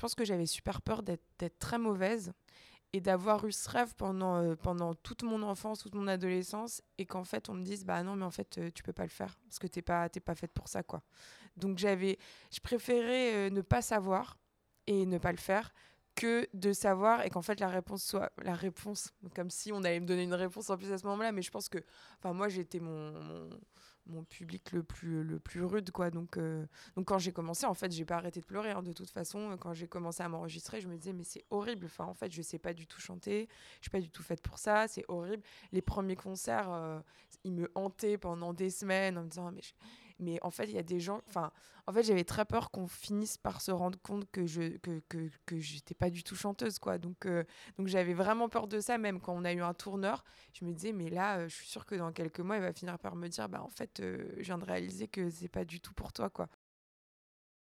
je pense que j'avais super peur d'être très mauvaise et d'avoir eu ce rêve pendant, euh, pendant toute mon enfance, toute mon adolescence, et qu'en fait on me dise bah non mais en fait euh, tu peux pas le faire parce que t'es pas t'es pas faite pour ça quoi. Donc j'avais, je préférais euh, ne pas savoir et ne pas le faire que de savoir et qu'en fait la réponse soit la réponse comme si on allait me donner une réponse en plus à ce moment-là mais je pense que enfin moi j'étais mon, mon, public le plus le plus rude quoi. Donc euh, donc quand j'ai commencé en fait j'ai pas arrêté de pleurer hein, de toute façon. Quand j'ai commencé à m'enregistrer je me disais mais c'est horrible. Enfin en fait je sais pas du tout chanter. Je suis pas du tout faite pour ça. C'est horrible. Les premiers concerts euh, ils me hantaient pendant des semaines en me disant mais mais en fait il y a des gens enfin en fait j'avais très peur qu'on finisse par se rendre compte que je que, que, que j'étais pas du tout chanteuse quoi. Donc euh, donc j'avais vraiment peur de ça même quand on a eu un tourneur. Je me disais mais là je suis sûre que dans quelques mois il va finir par me dire bah en fait euh, je viens de réaliser que c'est pas du tout pour toi quoi